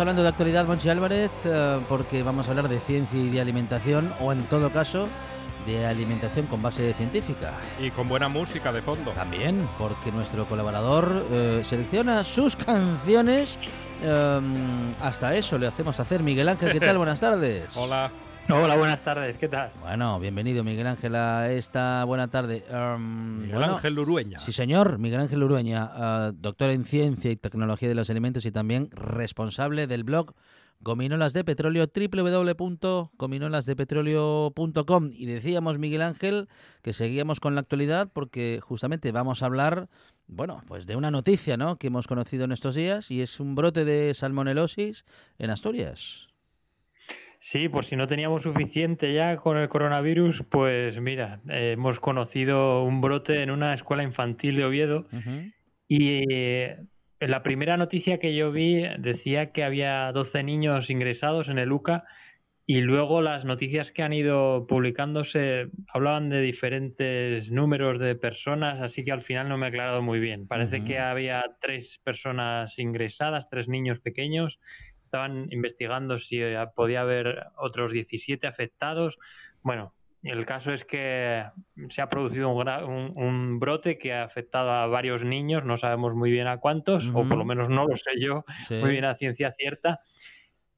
Hablando de actualidad, Monchi Álvarez, eh, porque vamos a hablar de ciencia y de alimentación, o en todo caso, de alimentación con base científica. Y con buena música de fondo. También, porque nuestro colaborador eh, selecciona sus canciones. Eh, hasta eso le hacemos hacer. Miguel Ángel, ¿qué tal? Buenas tardes. Hola. Hola, buenas tardes, ¿qué tal? Bueno, bienvenido Miguel Ángel a esta buena tarde. Um, Miguel Ángel Urueña. Sí, señor, Miguel Ángel Urueña, uh, doctor en Ciencia y Tecnología de los Alimentos y también responsable del blog Gominolas de Petróleo, www.gominolasdepetróleo.com. Y decíamos, Miguel Ángel, que seguíamos con la actualidad porque justamente vamos a hablar, bueno, pues de una noticia, ¿no?, que hemos conocido en estos días y es un brote de salmonelosis en Asturias. Sí, pues si no teníamos suficiente ya con el coronavirus, pues mira, hemos conocido un brote en una escuela infantil de Oviedo y eh, la primera noticia que yo vi decía que había 12 niños ingresados en el UCA y luego las noticias que han ido publicándose hablaban de diferentes números de personas, así que al final no me he aclarado muy bien. Parece que había tres personas ingresadas, tres niños pequeños estaban investigando si podía haber otros 17 afectados. Bueno, el caso es que se ha producido un, brote que ha afectado a varios niños, no sabemos muy bien a cuántos, o por lo menos no lo sé yo muy bien a ciencia cierta.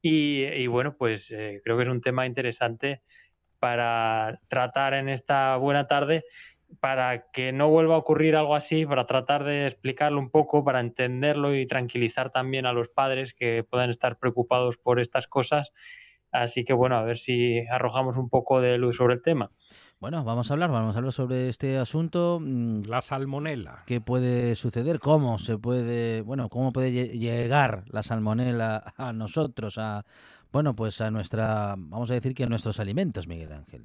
Y, bueno, pues eh, creo que es un tema interesante para tratar en esta buena tarde para que no vuelva a ocurrir algo así, para tratar de explicarlo un poco, para entenderlo y tranquilizar también a los padres que puedan estar preocupados por estas cosas. Así que bueno, a ver si arrojamos un poco de luz sobre el tema. Bueno, vamos a hablar, vamos a hablar sobre este asunto. Mm, la salmonela. ¿Qué puede suceder? ¿Cómo se puede, bueno, cómo puede llegar la salmonela a nosotros, a, bueno, pues a nuestra, vamos a decir que a nuestros alimentos, Miguel Ángel?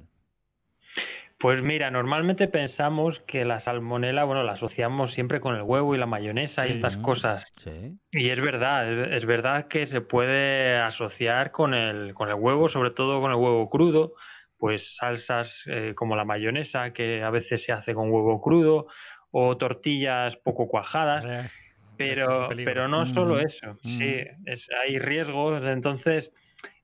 Pues mira, normalmente pensamos que la salmonela, bueno, la asociamos siempre con el huevo y la mayonesa y estas cosas. Sí. Y es verdad, es, verdad que se puede asociar con el, con el huevo, sobre todo con el huevo crudo, pues salsas eh, como la mayonesa, que a veces se hace con huevo crudo, o tortillas poco cuajadas. Eh, pero, pero no solo eso, sí, es, hay riesgos, entonces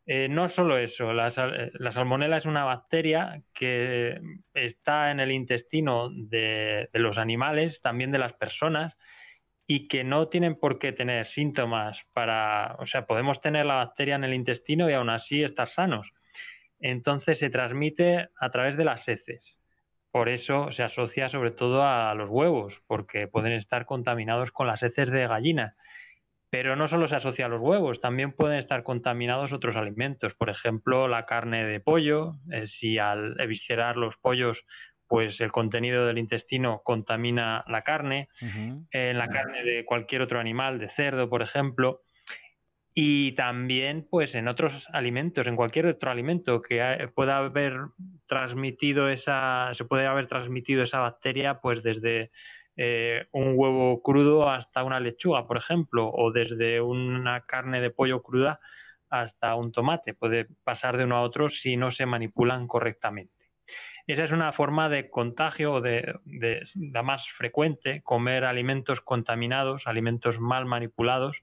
eh, no solo eso, la, salmonela es una bacteria que está en el intestino de, los animales, también de las personas, y que no tienen por qué tener síntomas para, o sea, podemos tener la bacteria en el intestino y aún así estar sanos. Entonces se transmite a través de las heces. Por eso se asocia sobre todo a los huevos, porque pueden estar contaminados con las heces de gallinas pero no solo se asocia a los huevos, también pueden estar contaminados otros alimentos, por ejemplo, la carne de pollo, eh, si al eviscerar los pollos, pues el contenido del intestino contamina la carne, en la carne de cualquier otro animal, de cerdo, por ejemplo. y también pues en otros alimentos, en cualquier otro alimento que pueda haber transmitido esa, se puede haber transmitido esa bacteria pues desde eh, un huevo crudo hasta una lechuga, por ejemplo, o desde una carne de pollo cruda hasta un tomate. Puede pasar de uno a otro si no se manipulan correctamente. Esa es una forma de contagio de, la más frecuente, comer alimentos contaminados, alimentos mal manipulados,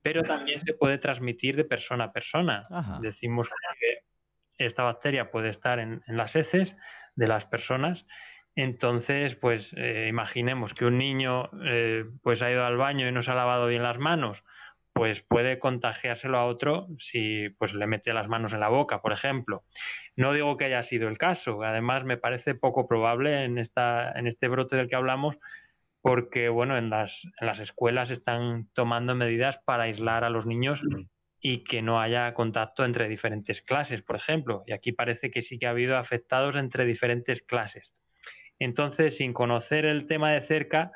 pero también se puede transmitir de persona a persona. Decimos que esta bacteria puede estar en, las heces de las personas. Entonces, pues eh, imaginemos que un niño eh, pues ha ido al baño y no se ha lavado bien las manos, pues puede contagiárselo a otro si pues le mete las manos en la boca, por ejemplo. No digo que haya sido el caso, además me parece poco probable en, esta, en este brote del que hablamos, porque bueno, en las, en las escuelas están tomando medidas para aislar a los niños y que no haya contacto entre diferentes clases, por ejemplo. Y aquí parece que sí que ha habido afectados entre diferentes clases. Entonces, sin conocer el tema de cerca,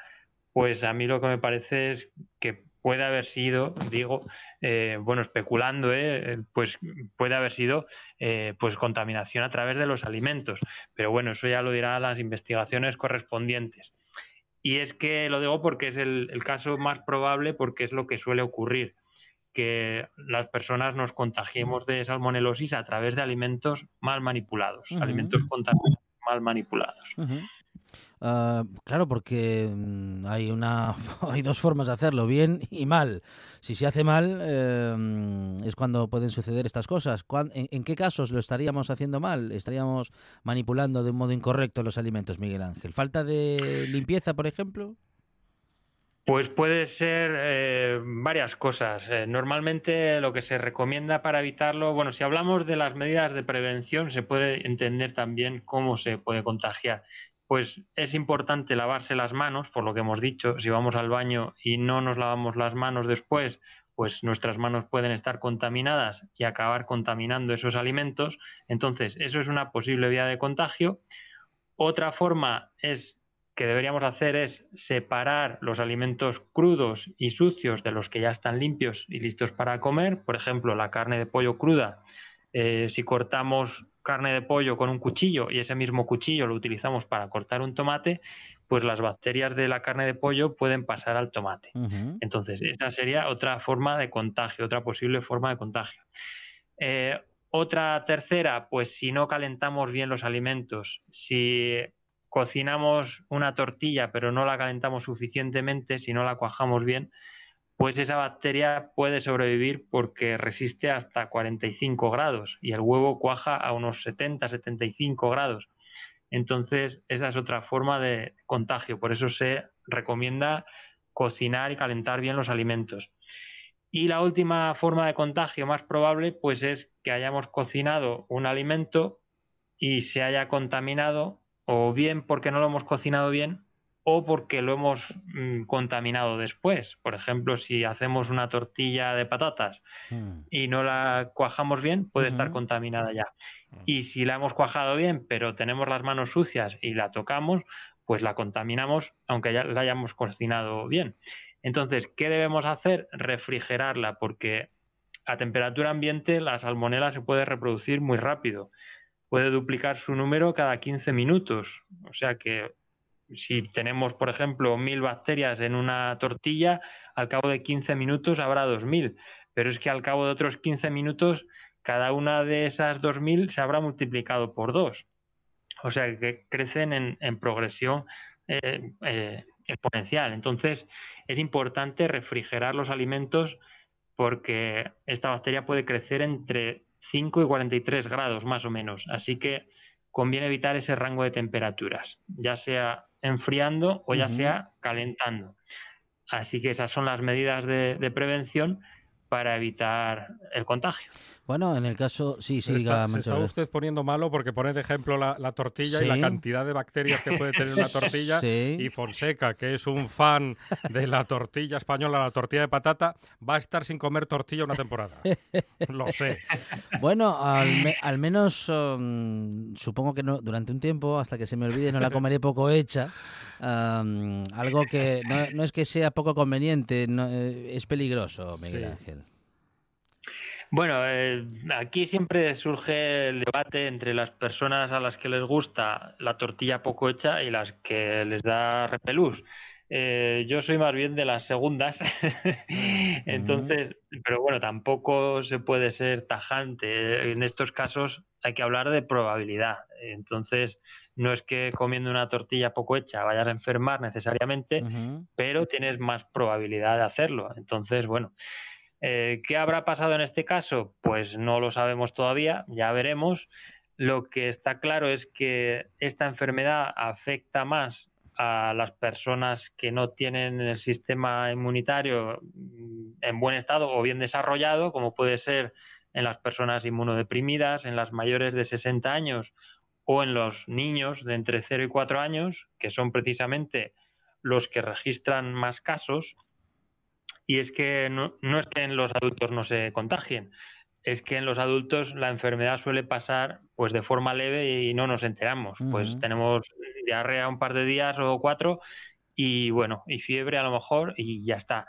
pues a mí lo que me parece es que puede haber sido, digo, eh, bueno, especulando, eh, pues puede haber sido eh, pues contaminación a través de los alimentos. Pero bueno, eso ya lo dirán las investigaciones correspondientes. Y es que lo digo porque es el, caso más probable, porque es lo que suele ocurrir, que las personas nos contagiemos de salmonelosis a través de alimentos mal manipulados, alimentos contaminados mal manipulados. Ah, claro, porque mm, hay una hay dos formas de hacerlo, bien y mal. Si se hace mal em, es cuando pueden suceder estas cosas. En, qué casos lo estaríamos haciendo mal? ¿Estaríamos manipulando de un modo incorrecto los alimentos, Miguel Ángel? ¿Falta de limpieza, por ejemplo? Pues puede ser eh, varias cosas. Eh, normalmente lo que se recomienda para evitarlo, bueno, si hablamos de las medidas de prevención, se puede entender también cómo se puede contagiar pues es importante lavarse las manos, por lo que hemos dicho, si vamos al baño y no nos lavamos las manos después, pues nuestras manos pueden estar contaminadas y acabar contaminando esos alimentos. Entonces, eso es una posible vía de contagio. Otra forma es que deberíamos hacer es separar los alimentos crudos y sucios de los que ya están limpios y listos para comer. Por ejemplo, la carne de pollo cruda, eh, si cortamos carne de pollo con un cuchillo y ese mismo cuchillo lo utilizamos para cortar un tomate, pues las bacterias de la carne de pollo pueden pasar al tomate. Entonces, esa sería otra forma de contagio, otra posible forma de contagio. Eh, otra tercera, pues si no calentamos bien los alimentos, si cocinamos una tortilla pero no la calentamos suficientemente, si no la cuajamos bien, pues esa bacteria puede sobrevivir porque resiste hasta 45 grados y el huevo cuaja a unos 70-75 grados. Entonces, esa es otra forma de contagio. Por eso se recomienda cocinar y calentar bien los alimentos. Y la última forma de contagio más probable, pues es que hayamos cocinado un alimento y se haya contaminado, o bien porque no lo hemos cocinado bien, o porque lo hemos mm, contaminado después. Por ejemplo, si hacemos una tortilla de patatas mm. y no la cuajamos bien, puede estar contaminada ya. Mm. Y si la hemos cuajado bien, pero tenemos las manos sucias y la tocamos, pues la contaminamos aunque ya la hayamos cocinado bien. Entonces, ¿qué debemos hacer? Refrigerarla, porque a temperatura ambiente la salmonela se puede reproducir muy rápido. Puede duplicar su número cada 15 minutos. O sea que si tenemos, por ejemplo, mil bacterias en una tortilla, al cabo de 15 minutos habrá 2000. Pero es que al cabo de otros 15 minutos, cada una de esas 2000 se habrá multiplicado por dos. O sea que crecen en, progresión eh, eh, exponencial. Entonces, es importante refrigerar los alimentos porque esta bacteria puede crecer entre 5 y 43 grados más o menos. Así que conviene evitar ese rango de temperaturas, ya sea enfriando o ya sea calentando. Así que esas son las medidas de, prevención para evitar el contagio. Bueno, en el caso, sí, sí, está, se está usted poniendo malo porque pone de ejemplo la, tortilla y la cantidad de bacterias que puede tener una tortilla. Y Fonseca, que es un fan de la tortilla española, la tortilla de patata, va a estar sin comer tortilla una temporada. Lo sé. Bueno, al, menos um, supongo que no, durante un tiempo, hasta que se me olvide, no la comeré poco hecha. Um, algo que no, es que sea poco conveniente, no, eh, es peligroso, Miguel Ángel. Bueno, eh, aquí siempre surge el debate entre las personas a las que les gusta la tortilla poco hecha y las que les da repelús. Eh, yo soy más bien de las segundas, entonces, pero bueno, tampoco se puede ser tajante. En estos casos hay que hablar de probabilidad. Entonces, no es que comiendo una tortilla poco hecha vayas a enfermar necesariamente, pero tienes más probabilidad de hacerlo. Entonces, bueno, eh, ¿qué habrá pasado en este caso? Pues no lo sabemos todavía, ya veremos. Lo que está claro es que esta enfermedad afecta más a las personas que no tienen el sistema inmunitario mm, en buen estado o bien desarrollado, como puede ser en las personas inmunodeprimidas, en las mayores de 60 años o en los niños de entre 0 y 4 años, que son precisamente los que registran más casos. Y es que no, es que en los adultos no se contagien, es que en los adultos la enfermedad suele pasar pues de forma leve y no nos enteramos. Pues tenemos diarrea un par de días o cuatro y bueno, y fiebre a lo mejor y ya está.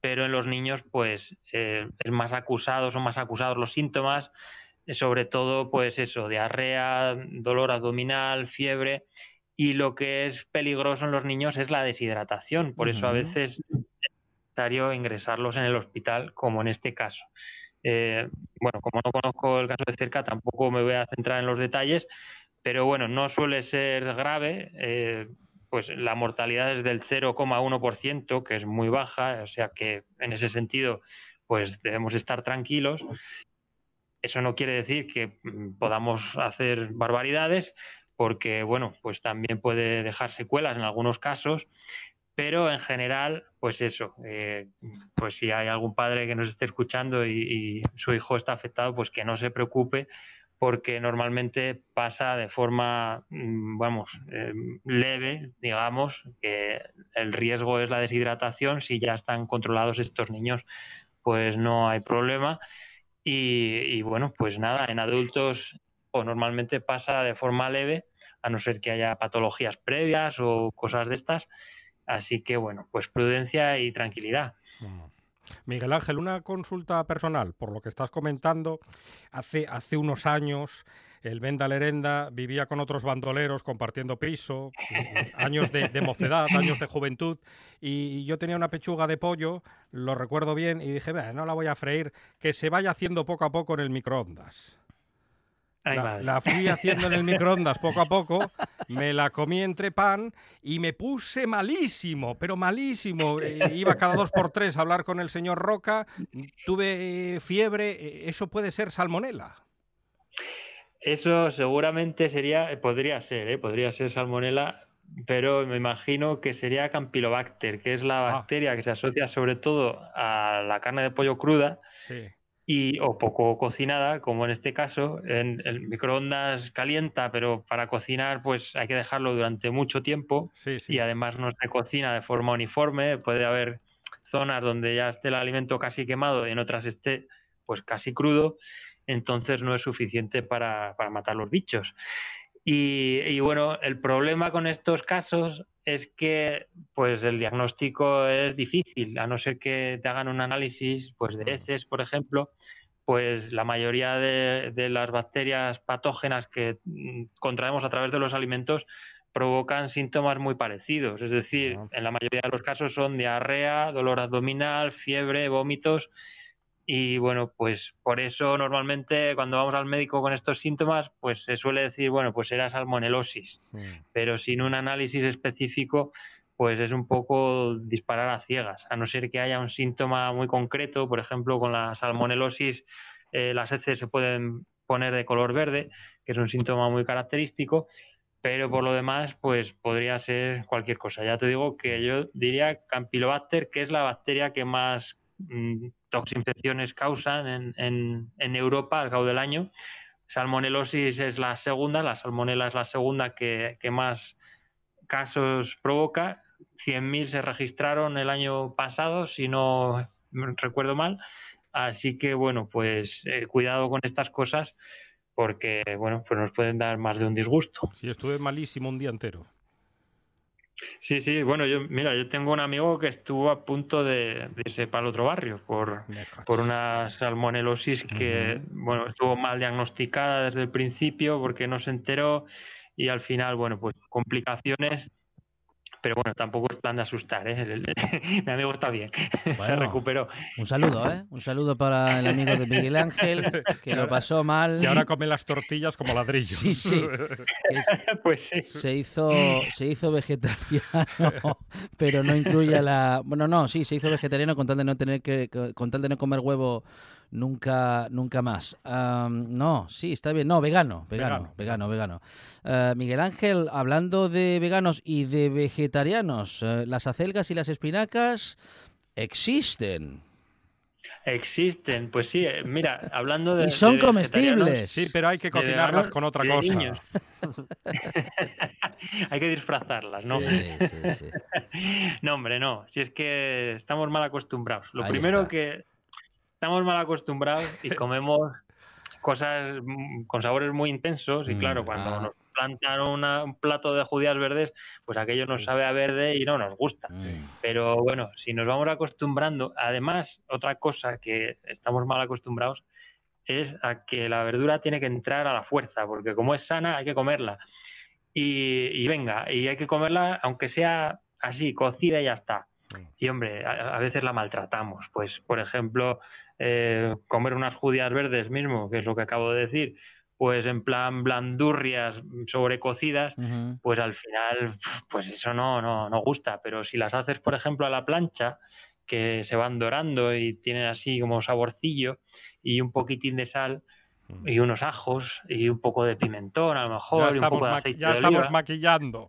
Pero en los niños pues eh, es más acusado, son más acusados los síntomas, sobre todo pues eso, diarrea, dolor abdominal, fiebre y lo que es peligroso en los niños es la deshidratación. Por eso a veces es necesario ingresarlos en el hospital, como en este caso. Eh, bueno, como no conozco el caso de cerca, tampoco me voy a centrar en los detalles, pero bueno, no suele ser grave. Eh, pues la mortalidad es del 0,1%, que es muy baja, o sea que en ese sentido, pues debemos estar tranquilos. Eso no quiere decir que mm, podamos hacer barbaridades, porque bueno, pues también puede dejar secuelas en algunos casos, pero en general, pues eso, eh, pues si hay algún padre que nos esté escuchando y, y, su hijo está afectado, pues que no se preocupe, porque normalmente pasa de forma, mm, vamos, eh, leve, digamos, que el riesgo es la deshidratación. Si ya están controlados estos niños, pues no hay problema. Y, bueno, pues nada, en adultos o normalmente pasa de forma leve, a no ser que haya patologías previas o cosas de estas. Así que bueno, pues prudencia y tranquilidad. Miguel Ángel, una consulta personal, por lo que estás comentando, hace, hace unos años el Venda Lerenda vivía con otros bandoleros compartiendo piso, años de, mocedad, años de juventud, y yo tenía una pechuga de pollo, lo recuerdo bien, y dije, no la voy a freír, que se vaya haciendo poco a poco en el microondas la, fui haciendo en el microondas poco a poco, me la comí entre pan y me puse malísimo, pero malísimo. Eh, iba cada dos por tres a hablar con el señor Roca, tuve eh, fiebre, eh, ¿eso puede ser salmonela? Eso seguramente sería, podría ser, podría ser salmonela, pero me imagino que sería Campylobacter, que es la ah. bacteria que se asocia sobre todo a la carne de pollo cruda. Sí y, o poco cocinada, como en este caso, en el microondas calienta, pero para cocinar pues hay que dejarlo durante mucho tiempo y además no se cocina de forma uniforme, puede haber zonas donde ya esté el alimento casi quemado y en otras esté pues casi crudo, entonces no es suficiente para, para matar los bichos. Y, y, bueno, el problema con estos casos es que pues el diagnóstico es difícil, a no ser que te hagan un análisis pues de heces, por ejemplo, pues la mayoría de, de las bacterias patógenas que mm, contraemos a través de los alimentos provocan síntomas muy parecidos, es decir, en la mayoría de los casos son diarrea, dolor abdominal, fiebre, vómitos y bueno, pues por eso normalmente cuando vamos al médico con estos síntomas, pues se suele decir, bueno, pues era salmonelosis, mm. pero sin un análisis específico, pues es un poco disparar a ciegas, a no ser que haya un síntoma muy concreto, por ejemplo, con la salmonelosis eh, las heces se pueden poner de color verde, que es un síntoma muy característico, pero por lo demás, pues podría ser cualquier cosa. Ya te digo que yo diría Campylobacter, que es la bacteria que más mm, infecciones causan en, en, Europa al cabo del año. Salmonelosis es la segunda, la salmonela es la segunda que, más casos provoca. 100.000 se registraron el año pasado, si no recuerdo mal. Así que, bueno, pues eh, cuidado con estas cosas porque, bueno, pues nos pueden dar más de un disgusto. Sí, estuve malísimo un día entero. Sí, sí, bueno, yo, mira, yo tengo un amigo que estuvo a punto de, irse para el otro barrio por, por una salmonelosis que, bueno, estuvo mal diagnosticada desde el principio porque no se enteró y al final, bueno, pues complicaciones pero bueno, tampoco es plan de asustar, ¿eh? Mi amigo está bien, se recuperó. Un saludo, ¿eh? Un saludo para el amigo de Miguel Ángel, que lo pasó mal. Y ahora come las tortillas como ladrillos. Sí, sí. pues sí. Se hizo, se hizo vegetariano, pero no incluye la... Bueno, no, sí, se hizo vegetariano con tal de no tener que... con tal de no comer huevo nunca, nunca más. no, sí, está bien. No, vegano, vegano, vegano, vegano. Eh, Miguel Ángel, hablando de veganos y de vegetarianos, eh, las acelgas y las espinacas existen. Existen, pues sí, eh, mira, hablando de. Y son comestibles. Sí, pero hay que cocinarlas con otra cosa. hay que disfrazarlas, ¿no? Sí, sí, sí. no, hombre, no. Si es que estamos mal acostumbrados. Lo primero que estamos mal acostumbrados y comemos cosas con sabores muy intensos y mm, claro, cuando ah. nos plantan un plato de judías verdes, pues aquello nos sabe a verde y no nos gusta. Mm. Pero bueno, si nos vamos acostumbrando, además, otra cosa que estamos mal acostumbrados es a que la verdura tiene que entrar a la fuerza, porque como es sana hay que comerla. Y, venga, y hay que comerla aunque sea así, cocida y ya está. Mm. Y hombre, a veces la maltratamos. Pues, por ejemplo, eh, comer unas judías verdes mismo, que es lo que acabo de decir, pues en plan blandurrias sobrecocidas, pues al final, pues eso no, no, no gusta. Pero si las haces, por ejemplo, a la plancha, que se van dorando y tienen así como saborcillo y un poquitín de sal, y unos ajos y un poco de pimentón a lo mejor. Ya estamos, ya estamos maquillando.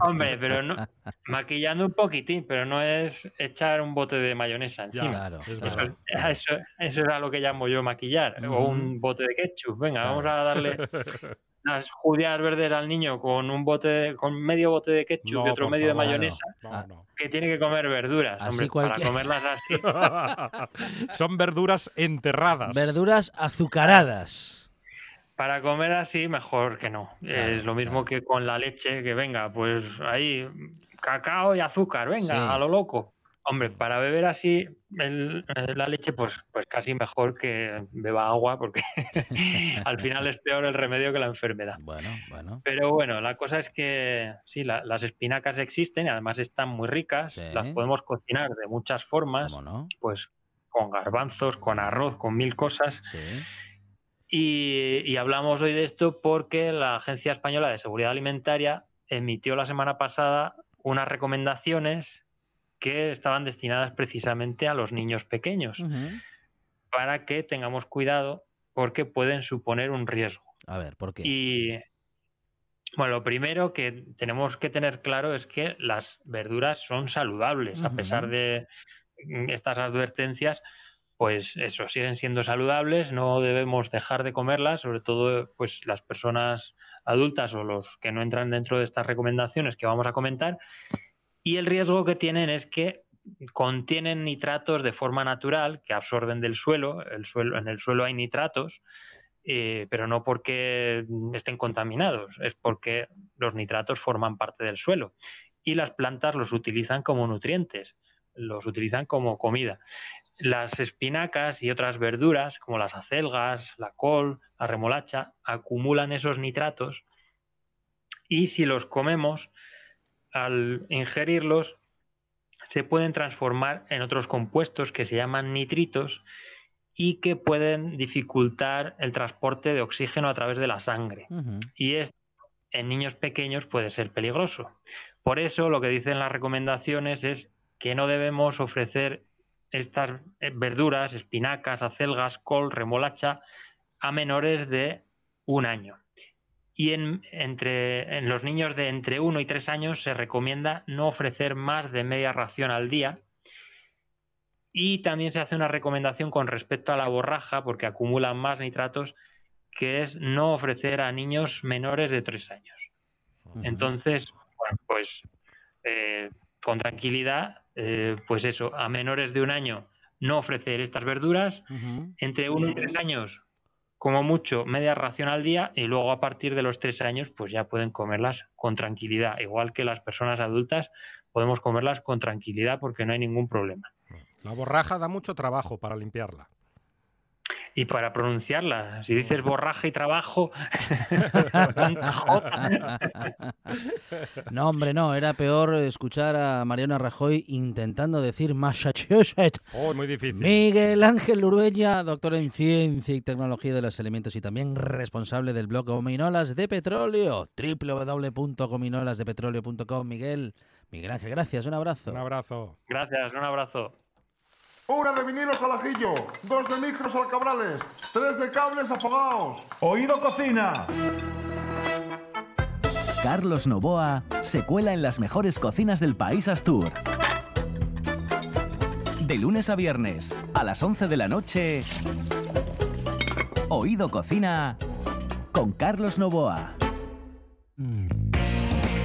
Hombre, pero no, maquillando un poquitín, pero no es echar un bote de mayonesa encima. claro, Eso, eso, era lo que llamo yo maquillar, o un bote de ketchup. Venga, vamos a darle las judías verdes al niño con un bote, con medio bote de ketchup y otro medio de mayonesa, que tiene que comer verduras, hombre, para comerlas así. Son verduras enterradas. Verduras azucaradas. Para comer así, mejor que no. es lo mismo que con la leche, que venga, pues ahí, cacao y azúcar, venga, a lo loco. Hombre, para beber así la leche, pues, pues casi mejor que beba agua, porque al final es peor el remedio que la enfermedad. Bueno, bueno. Pero bueno, la cosa es que sí, las espinacas existen y además están muy ricas. Las podemos cocinar de muchas formas, pues con garbanzos, con arroz, con mil cosas. Sí. Y, hablamos hoy de esto porque la Agencia Española de Seguridad Alimentaria emitió la semana pasada unas recomendaciones que estaban destinadas precisamente a los niños pequeños para que tengamos cuidado porque pueden suponer un riesgo. A ver, ¿por qué? Y bueno, lo primero que tenemos que tener claro es que las verduras son saludables, a pesar de estas advertencias, pues eso, siguen siendo saludables, no debemos dejar de comerlas, sobre todo pues las personas adultas o los que no entran dentro de estas recomendaciones que vamos a comentar. Y el riesgo que tienen es que contienen nitratos de forma natural que absorben del suelo, el suelo en el suelo hay nitratos, eh, pero no porque estén contaminados, es porque los nitratos forman parte del suelo y las plantas los utilizan como nutrientes, los utilizan como comida. Las espinacas y otras verduras, como las acelgas, la col, la remolacha, acumulan esos nitratos y si los comemos, al ingerirlos, se pueden transformar en otros compuestos que se llaman nitritos y que pueden dificultar el transporte de oxígeno a través de la sangre. Y esto en niños pequeños puede ser peligroso. Por eso lo que dicen las recomendaciones es que no debemos ofrecer estas eh, verduras, espinacas, acelgas, col, remolacha, a menores de un año. Y en, entre, en los niños de entre 1 y 3 años se recomienda no ofrecer más de media ración al día. Y también se hace una recomendación con respecto a la borraja, porque acumulan más nitratos, que es no ofrecer a niños menores de 3 años. Entonces, bueno, pues eh, con tranquilidad eh, pues eso, a menores de un año no ofrecer estas verduras, entre uno y tres años como mucho media ración al día y luego a partir de los tres años pues ya pueden comerlas con tranquilidad, igual que las personas adultas podemos comerlas con tranquilidad porque no hay ningún problema. La borraja da mucho trabajo para limpiarla y para pronunciarla. Si dices borraje y trabajo, no, hombre, no, era peor escuchar a Mariana Rajoy intentando decir Massachusetts. Oh, muy difícil. Miguel Ángel Urueña, doctor en ciencia y tecnología de los elementos y también responsable del blog Gominolas de Petróleo, www.gominolasdepetróleo.com. Miguel, Miguel Ángel, gracias, un abrazo. Un abrazo. Gracias, un abrazo. Una de vinilos al ajillo, dos de micros al cabrales, tres de cables afogados. Oído cocina. Carlos Novoa se cuela en las mejores cocinas del país Astur. De lunes a viernes, a las 11 de la noche, Oído Cocina con Carlos Novoa.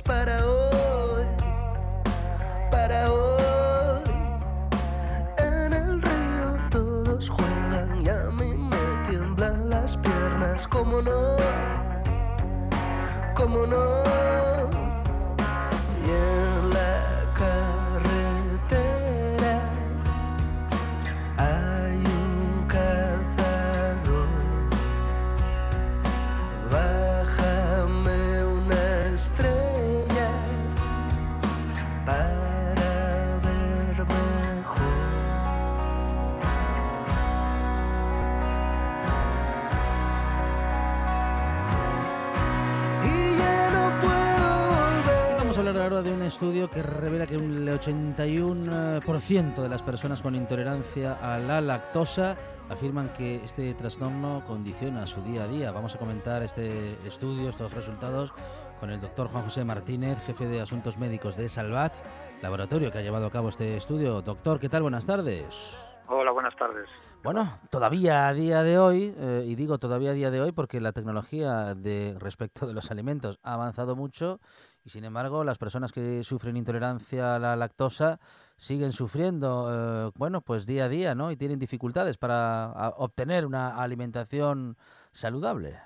para hoy, para hoy. En el río todos juegan y a mí me tiemblan las piernas, como no, como no. Estudio que revela que un 81% de las personas con intolerancia a la lactosa afirman que este trastorno condiciona su día a día. Vamos a comentar este estudio, estos resultados, con el doctor Juan José Martínez, jefe de Asuntos Médicos de Salvat, laboratorio que ha llevado a cabo este estudio. Doctor, ¿qué tal? Buenas tardes. Hola, buenas tardes. Bueno, todavía a día de hoy, eh, y digo todavía a día de hoy porque la tecnología de respecto de los alimentos ha avanzado mucho y sin embargo las personas que sufren intolerancia a la lactosa siguen sufriendo, eh, bueno, pues día a día, ¿no? Y tienen dificultades para obtener una alimentación saludable.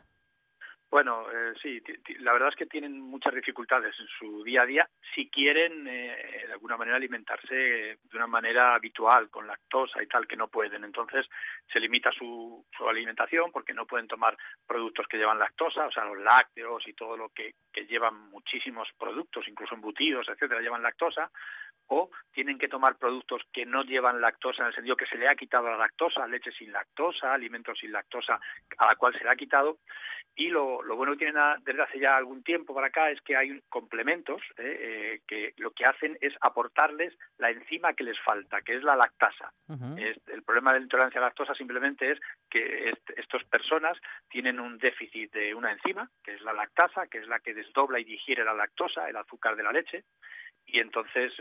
Bueno, eh, sí, la verdad es que tienen muchas dificultades en su día a día si quieren eh, de alguna manera alimentarse de una manera habitual, con lactosa y tal, que no pueden. Entonces se limita su, su alimentación porque no pueden tomar productos que llevan lactosa, o sea, los lácteos y todo lo que, que llevan muchísimos productos, incluso embutidos, etcétera, llevan lactosa o tienen que tomar productos que no llevan lactosa en el sentido que se le ha quitado la lactosa, leche sin lactosa, alimentos sin lactosa a la cual se le ha quitado y lo, lo bueno que tienen desde hace ya algún tiempo para acá es que hay complementos eh, eh, que lo que hacen es aportarles la enzima que les falta, que es la lactasa. el problema de la intolerancia a la lactosa simplemente es que estas personas tienen un déficit de una enzima, que es la lactasa, que es la que desdobla y digiere la lactosa, el azúcar de la leche, y entonces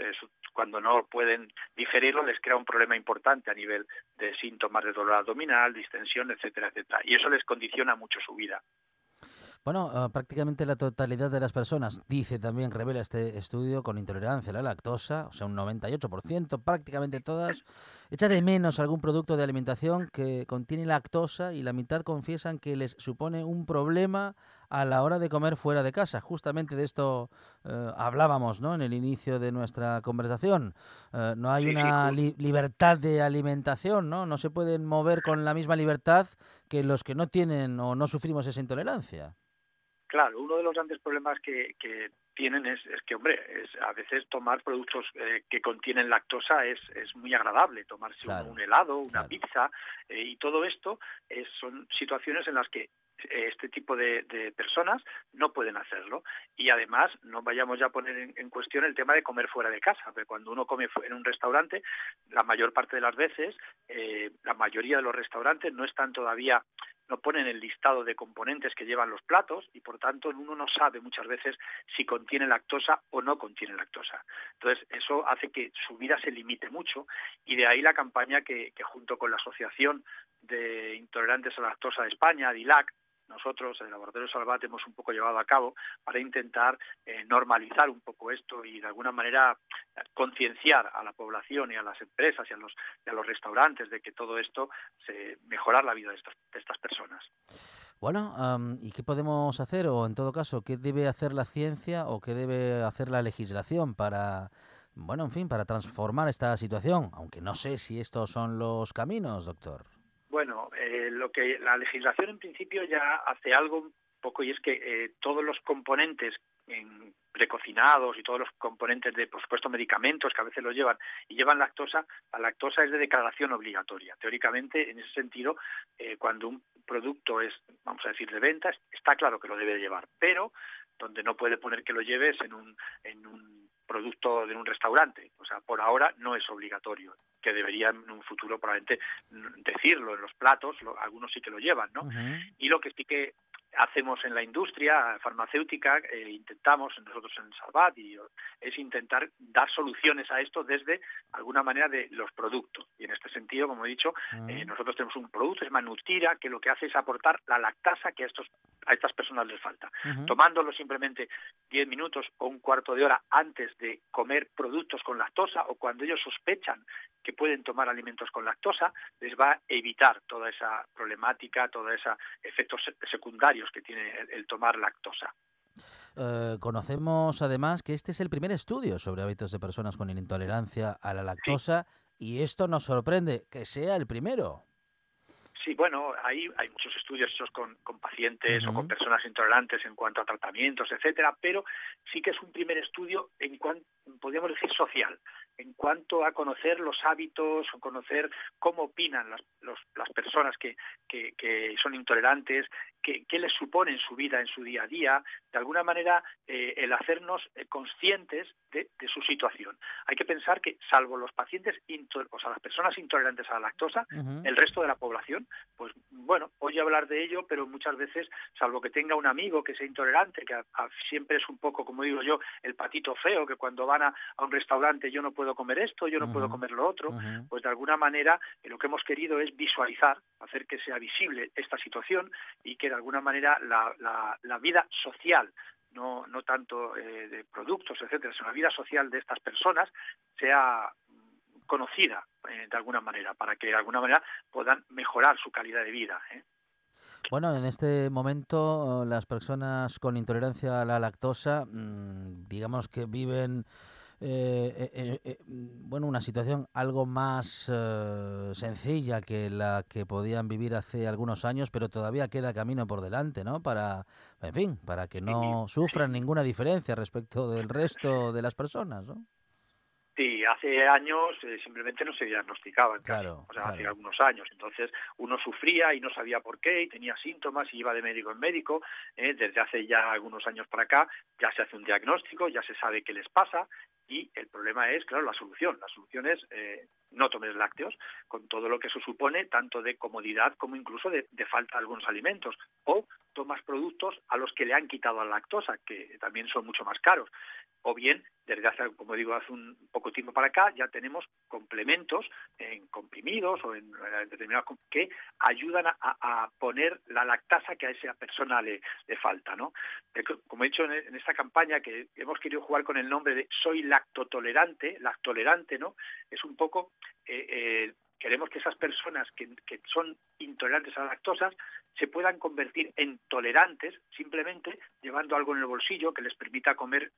cuando no pueden digerirlo les crea un problema importante a nivel de síntomas de dolor abdominal, distensión, etcétera, etcétera. Y eso les condiciona mucho su vida. Bueno, ah, prácticamente la totalidad de las personas, dice también, revela este estudio, con intolerancia a la lactosa, o sea, un 98%, prácticamente todas, echa de menos algún producto de alimentación que contiene lactosa y la mitad confiesan que les supone un problema a la hora de comer fuera de casa. Justamente de esto eh, hablábamos ¿no? en el inicio de nuestra conversación. Eh, no hay una libertad de alimentación, ¿no? No se pueden mover con la misma libertad que los que no tienen o no sufrimos esa intolerancia. Claro, uno de los grandes problemas que, tienen es, que, hombre, es, a veces tomar productos eh, que contienen lactosa es, es muy agradable, tomarse un, helado, una pizza, eh, y todo esto son situaciones en las que este tipo de, personas no pueden hacerlo. Y además, no vayamos ya a poner en, cuestión el tema de comer fuera de casa, porque cuando uno come en un restaurante, la mayor parte de las veces, eh, la mayoría de los restaurantes no están todavía no ponen el listado de componentes que llevan los platos y por tanto uno no sabe muchas veces si contiene lactosa o no contiene lactosa. Entonces eso hace que su vida se limite mucho y de ahí la campaña que, que junto con la Asociación de Intolerantes a la Lactosa de España, DILAC, nosotros, el Laboratorio Salvat, hemos un poco llevado a cabo para intentar eh, normalizar un poco esto y de alguna manera concienciar a la población y a las empresas y a los, a los restaurantes de que todo esto se mejorar la vida de estas, estas personas. Bueno, ¿y qué podemos hacer o en todo caso qué debe hacer la ciencia o qué debe hacer la legislación para bueno, en fin, para transformar esta situación, aunque no sé si estos son los caminos, doctor. Bueno, eh, lo que la legislación en principio ya hace algo un poco y es que eh, todos los componentes en precocinados y todos los componentes de, por supuesto, medicamentos que a veces lo llevan y llevan lactosa, la lactosa es de declaración obligatoria. Teóricamente, en ese sentido, eh, cuando un producto es, vamos a decir, de ventas, está claro que lo debe llevar, pero donde no puede poner que lo lleves en un, en un producto de un restaurante. O sea, por ahora no es obligatorio, que debería en un futuro probablemente decirlo en los platos, algunos sí que lo llevan, ¿no? Y lo que sí que hacemos en la industria farmacéutica, eh, intentamos nosotros en Salvat, y, es intentar dar soluciones a esto desde alguna manera de los productos. Y en este sentido, como he dicho, eh, nosotros tenemos un producto, es Manutira, que lo que hace es aportar la lactasa que a, estos, a estas personas les falta. Tomándolo simplemente 10 minutos o un cuarto de hora antes de comer productos con lactosa o cuando ellos sospechan que pueden tomar alimentos con lactosa, les va a evitar toda esa problemática, todos esos efectos secundarios que tiene el, tomar lactosa. Eh, conocemos además que este es el primer estudio sobre hábitos de personas con intolerancia a la lactosa y esto nos sorprende que sea el primero. Sí, bueno, hay, hay muchos estudios hechos con, con pacientes o con personas intolerantes en cuanto a tratamientos, etcétera, pero sí que es un primer estudio en cuanto, podríamos decir, social en cuanto a conocer los hábitos o conocer cómo opinan las, las personas que, que, son intolerantes, qué, les supone en su vida, en su día a día, de alguna manera eh, el hacernos eh, conscientes de, su situación. Hay que pensar que, salvo los pacientes, o sea, las personas intolerantes a la lactosa, el resto de la población, pues bueno, oye hablar de ello, pero muchas veces, salvo que tenga un amigo que sea intolerante, que siempre es un poco, como digo yo, el patito feo, que cuando van a, a un restaurante yo no puedo comer esto, yo no puedo comer lo otro, pues de alguna manera lo que hemos querido es visualizar, hacer que sea visible esta situación y que de alguna manera la, la, vida social no, no tanto eh, de productos, etcétera, sino la vida social de estas personas sea conocida eh, de alguna manera, para que de alguna manera puedan mejorar su calidad de vida. Bueno, en este momento las personas con intolerancia a la lactosa, mm, digamos que viven eh, eh, eh, mm, bueno, una situación algo más sencilla que la que podían vivir hace algunos años, pero todavía queda camino por delante, ¿no? Para, en fin, para que no sufran ninguna diferencia respecto del resto de las personas, ¿no? Sí, hace años simplemente no se diagnosticaban, claro, o sea, hace algunos años. Entonces uno sufría y no sabía por qué y tenía síntomas y iba de médico en médico. desde hace ya algunos años para acá ya se hace un diagnóstico, ya se sabe qué les pasa y el problema es, claro, la solución. La solución es eh, no tomes lácteos, con todo lo que eso supone, tanto de comodidad como incluso de, falta de algunos alimentos. O tomas productos a los que le han quitado la lactosa, que también son mucho más caros. O bien, desde hace, como digo, hace un poco tiempo para acá, ya tenemos complementos en comprimidos o en eh, determinados que ayudan a, poner la lactasa que a esa persona le, falta. ¿no? Como he dicho en, esta campaña, que hemos querido jugar con el nombre de Soy lactotolerante, lactolerante, ¿no? Es un poco eh, eh, queremos que esas personas que, son intolerantes a la lactosa se puedan convertir en tolerantes simplemente llevando algo en el bolsillo que les permita comer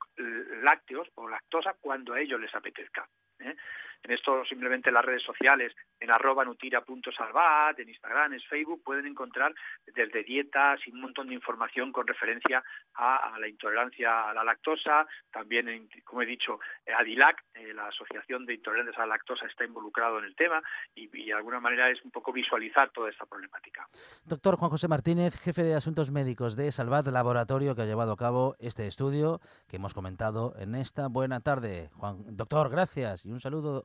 lácteos o lactosa cuando a ellos les apetezca. ¿eh? En esto simplemente las redes sociales, en arroba nutira.salvat, en Instagram, en Facebook, pueden encontrar desde dietas y un montón de información con referencia a, la intolerancia a la lactosa. También, como he dicho, eh, ADILAC, eh, la Asociación de Intolerantes a la Lactosa, está involucrado en el tema y, y, de alguna manera es un poco visualizar toda esta problemática. Doctor Juan José Martínez, jefe de Asuntos Médicos de Salvat, laboratorio que ha llevado a cabo este estudio que hemos comentado en esta buena tarde. Juan, doctor, gracias y un saludo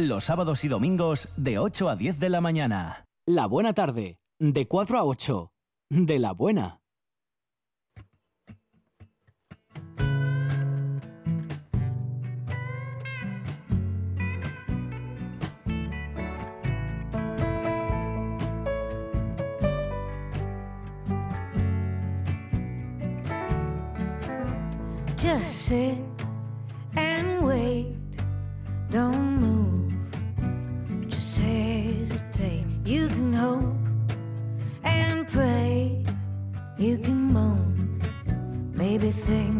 Los sábados y domingos de 8 a 10 de la mañana. La buena tarde, de 4 a 8. De la buena. You can moan. Maybe things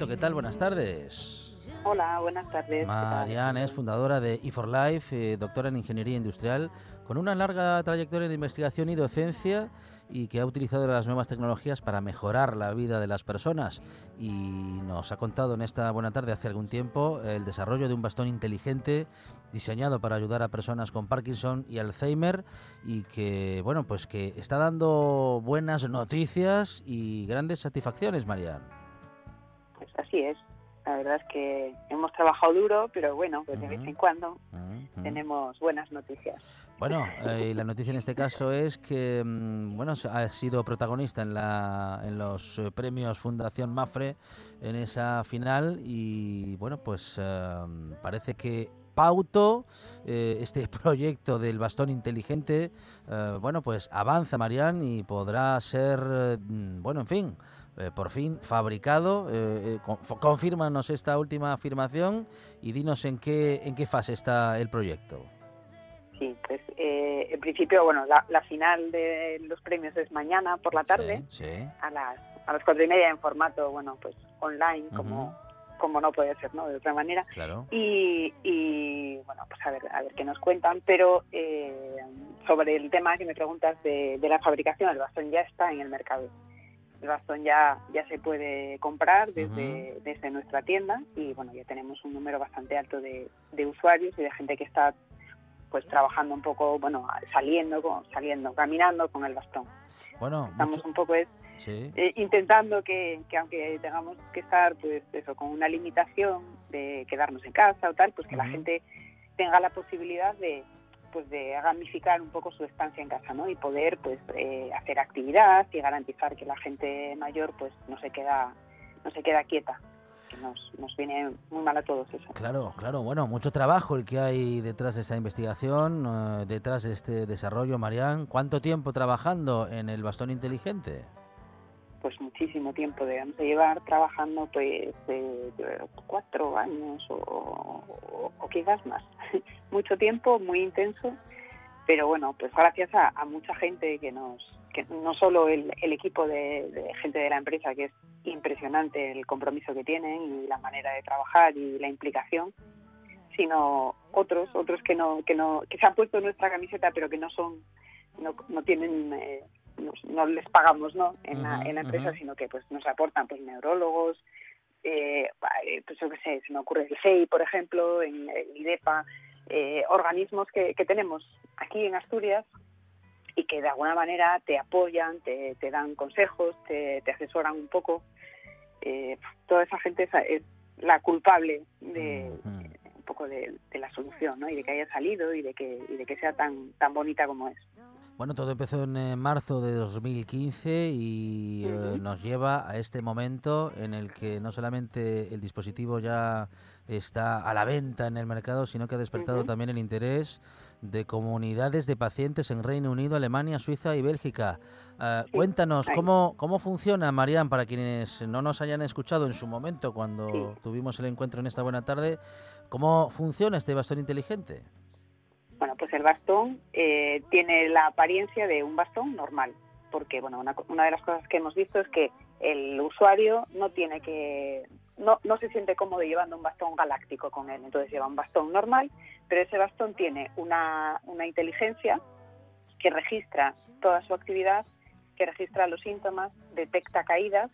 Prieto, ¿qué tal? Buenas tardes. Hola, buenas tardes. Mariana es fundadora de E4Life, eh, doctora en Ingeniería Industrial, con una larga trayectoria de investigación y docencia y que ha utilizado las nuevas tecnologías para mejorar la vida de las personas. Y nos ha contado en esta buena tarde, hace algún tiempo, el desarrollo de un bastón inteligente diseñado para ayudar a personas con Parkinson y Alzheimer y que, bueno, pues que está dando buenas noticias y grandes satisfacciones, Mariana así es. La verdad es que hemos trabajado duro, pero bueno, pues de vez en cuando tenemos buenas noticias. Bueno, eh, la noticia en este caso es que mm, bueno ha sido protagonista en, la, en los eh, premios Fundación Mafre en esa final y bueno, pues eh, parece que Pauto, este proyecto del bastón inteligente, bueno, pues avanza, Marian, y podrá ser, mm, bueno, en fin, eh, por fin fabricado. Eh, eh confírmanos esta última afirmación y dinos en qué, en qué fase está el proyecto. Sí, pues eh, en principio, bueno, la, final de los premios es mañana por la tarde a las a las cuatro y media en formato, bueno, pues online, como como no puede ser, ¿no? De otra manera. Claro. Y, y, bueno, pues a ver, a ver qué nos cuentan. Pero sobre el tema que me preguntas de, de la fabricación, el bastón ya está en el mercado el bastón ya, ya se puede comprar desde, desde nuestra tienda y bueno, ya tenemos un número bastante alto de, de usuarios y de gente que está pues trabajando un poco, bueno, saliendo, saliendo, caminando con el bastón. Bueno, estamos un poco es, eh, intentando que, que, aunque tengamos que estar pues eso con una limitación de quedarnos en casa o tal, pues que la gente tenga la posibilidad de, pues de gamificar un poco su estancia en casa, ¿no? Y poder pues eh, hacer actividad y garantizar que la gente mayor pues no se queda no se queda quieta. Que nos, nos viene muy mal a todos eso. Claro, claro, bueno, mucho trabajo el que hay detrás de esta investigación, eh, detrás de este desarrollo, Marian. ¿Cuánto tiempo trabajando en el bastón inteligente? Pues muchísimo tiempo debemos de llevar trabajando pues cuatro años o, quizás más. Mucho tiempo muy intenso pero bueno pues gracias a, mucha gente que nos que no solo el, equipo de, gente de la empresa, que es impresionante el compromiso que tienen y la manera de trabajar y la implicación, sino otros, otros que no, que no, que se han puesto nuestra camiseta pero que no son, no, no tienen, eh, no, les pagamos, ¿no? En, la, en la empresa, sino que pues nos aportan pues neurólogos, eh, pues yo qué sé, se me ocurre el CEI, por ejemplo, en el IDEPA, eh, organismos que, que tenemos aquí en Asturias y que de alguna manera te apoyan, te, te dan consejos, te, te, asesoran un poco. Eh, toda esa gente es, la culpable de un poco de, la solución, ¿no? Y de que haya salido y de que, y de que sea tan, tan bonita como es. Bueno, todo empezó en eh, marzo de 2015 y eh, nos lleva a este momento en el que no solamente el dispositivo ya está a la venta en el mercado, sino que ha despertado también el interés de comunidades de pacientes en Reino Unido, Alemania, Suiza y Bélgica. Ah, cuéntanos cómo, cómo funciona, Marian, para quienes no nos hayan escuchado en su momento cuando tuvimos el encuentro en esta buena tarde, ¿cómo funciona este bastón inteligente? Bueno, pues el bastón eh, tiene la apariencia de un bastón normal, porque bueno, una, una, de las cosas que hemos visto es que el usuario no tiene que no, no se siente cómodo llevando un bastón galáctico con él, entonces lleva un bastón normal, pero ese bastón tiene una, una inteligencia que registra toda su actividad, que registra los síntomas, detecta caídas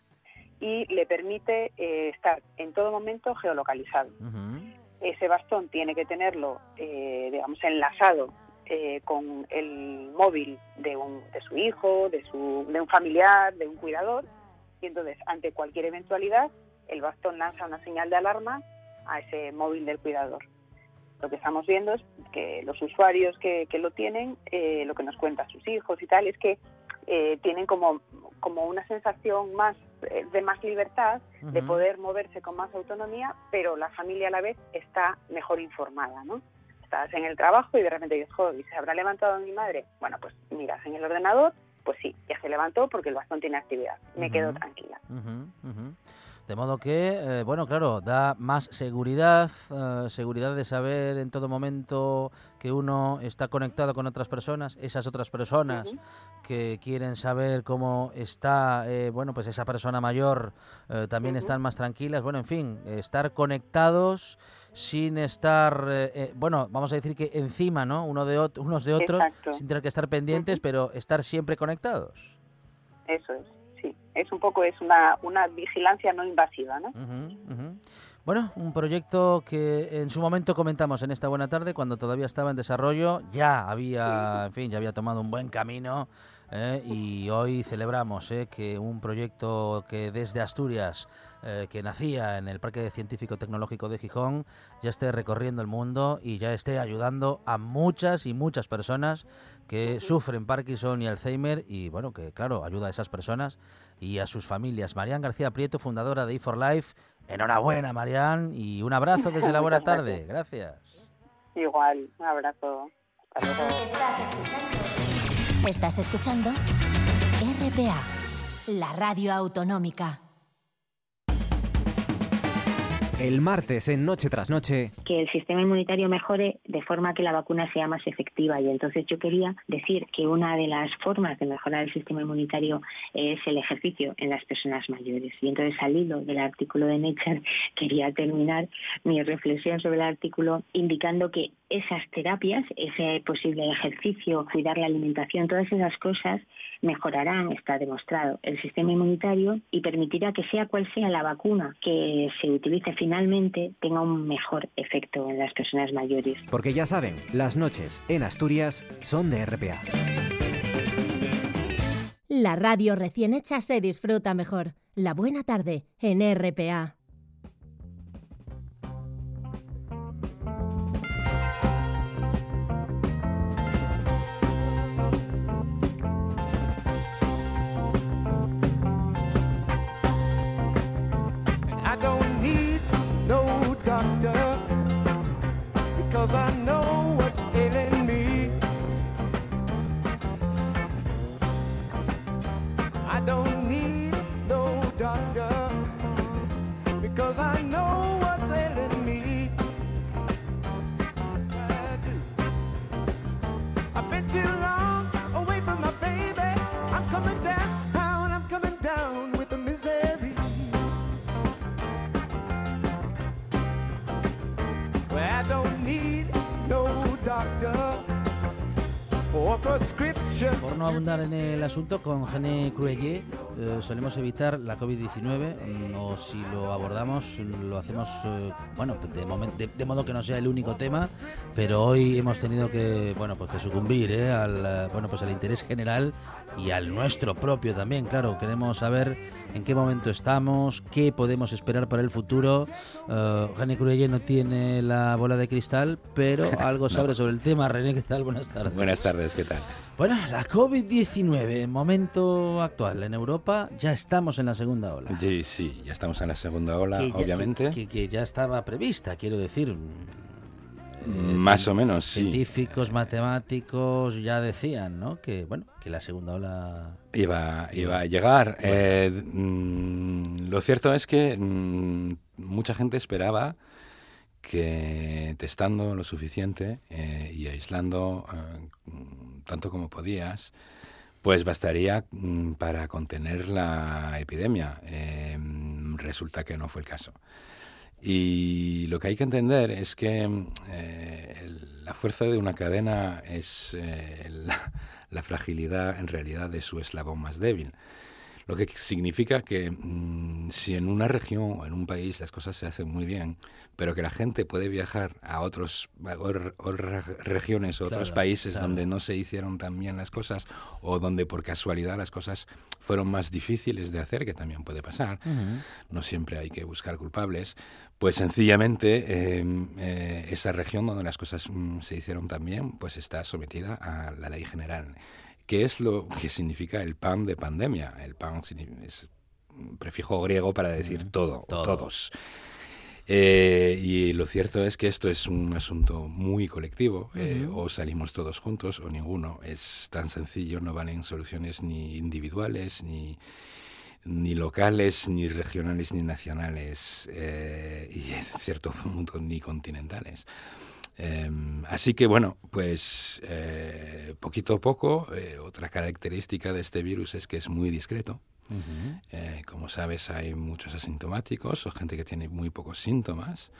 y le permite eh, estar en todo momento geolocalizado ese bastón tiene que tenerlo, eh, digamos, enlazado eh, con el móvil de, un, de su hijo, de, su, de un familiar, de un cuidador, y entonces, ante cualquier eventualidad, el bastón lanza una señal de alarma a ese móvil del cuidador. Lo que estamos viendo es que los usuarios que, que lo tienen, eh, lo que nos cuentan sus hijos y tal, es que eh, tienen como, como una sensación más de más libertad, de poder moverse con más autonomía, pero la familia a la vez está mejor informada, ¿no? Estás en el trabajo y de repente dices, joder, ¿se habrá levantado mi madre? Bueno, pues miras en el ordenador, pues sí, ya se levantó porque el bastón tiene actividad. Me quedo tranquila. De modo que, eh, bueno, claro, da más seguridad, eh, seguridad de saber en todo momento que uno está conectado con otras personas, esas otras personas que quieren saber cómo está, eh, bueno, pues esa persona mayor también están más tranquilas. Bueno, en fin, estar conectados sin estar, bueno, vamos a decir que encima, ¿no? Uno de unos de otros, sin tener que estar pendientes, pero estar siempre conectados. Eso es es un poco es una, una vigilancia no invasiva, ¿no? Bueno, un proyecto que en su momento comentamos en esta buena tarde, cuando todavía estaba en desarrollo, ya había, en fin, ya había tomado un buen camino ¿eh? y hoy celebramos ¿eh? que un proyecto que desde Asturias, eh, que nacía en el Parque Científico Tecnológico de Gijón, ya esté recorriendo el mundo y ya esté ayudando a muchas y muchas personas que sufren Parkinson y Alzheimer y bueno, que claro, ayuda a esas personas y a sus familias. Marian García Prieto, fundadora de E4Life. Enhorabuena, Marian, y un abrazo desde la buena tarde. Gracias. Igual, un abrazo. Estás escuchando. Estás escuchando RPA, la radio autonómica el martes en Noche tras Noche. Que el sistema inmunitario mejore de forma que la vacuna sea más efectiva. Y entonces yo quería decir que una de las formas de mejorar el sistema inmunitario es el ejercicio en las personas mayores. Y entonces al hilo del artículo de Nature quería terminar mi reflexión sobre el artículo indicando que esas terapias, ese posible ejercicio, cuidar la alimentación, todas esas cosas mejorarán, está demostrado, el sistema inmunitario y permitirá que sea cual sea la vacuna que se utilice finalmente tenga un mejor efecto en las personas mayores. Porque ya saben, las noches en Asturias son de RPA. La radio recién hecha se disfruta mejor. La buena tarde en RPA. Por no abundar en el asunto, con Gene Cruelle eh, solemos evitar la COVID-19 mm, o si lo abordamos lo hacemos, eh, bueno, de, de, modo que no sea el único tema, pero hoy hemos tenido que, bueno, pues que sucumbir eh, al, bueno, pues al interés general y al nuestro propio también, claro, queremos saber en qué momento estamos, qué podemos esperar para el futuro. Uh, René Cruelle no tiene la bola de cristal, pero algo sabe sobre el tema. René, ¿qué tal? Buenas tardes. Buenas tardes, ¿qué tal? Bueno, la COVID-19, momento actual en Europa, ya estamos en la segunda ola. Sí, sí, ya estamos en la segunda ola, obviamente. que ya estaba prevista, quiero decir más o menos, Científicos, matemáticos ya decían, ¿no? Que, bueno, que la segunda ola... Iba, iba a llegar. Eh, mm, lo cierto es que mm, mucha gente esperaba que testando lo suficiente eh, y aislando eh, tanto como podías, pues bastaría mm, para contener la epidemia. resulta que no fue el caso. Y lo que hay que entender es que eh, la fuerza de una cadena es eh, la, fragilidad en realidad de su eslabón más débil. Lo que significa que mm, si en una región o en un país las cosas se hacen muy bien, pero que la gente puede viajar a otros regiones o otros países donde no se hicieron tan bien las cosas o donde por casualidad las cosas fueron más difíciles de hacer, que también puede pasar, no siempre hay que buscar culpables, pues sencillamente em, eh, esa región donde las cosas mm, se hicieron tan bien, pues está sometida a la ley general. ¿Qué es lo que significa el pan de pandemia? El pan es un prefijo griego para decir todo, todos. Eh, y lo cierto es que esto es un asunto muy colectivo. Eh, o salimos todos juntos o ninguno. Es tan sencillo, no valen soluciones ni individuales ni, ni locales, ni regionales, ni nacionales. Eh, y en cierto punto ni continentales. Em, así que bueno, pues eh, poquito a poco, eh, otra característica de este virus es que es muy discreto. Eh, como sabes, hay muchos asintomáticos o gente que tiene muy pocos síntomas.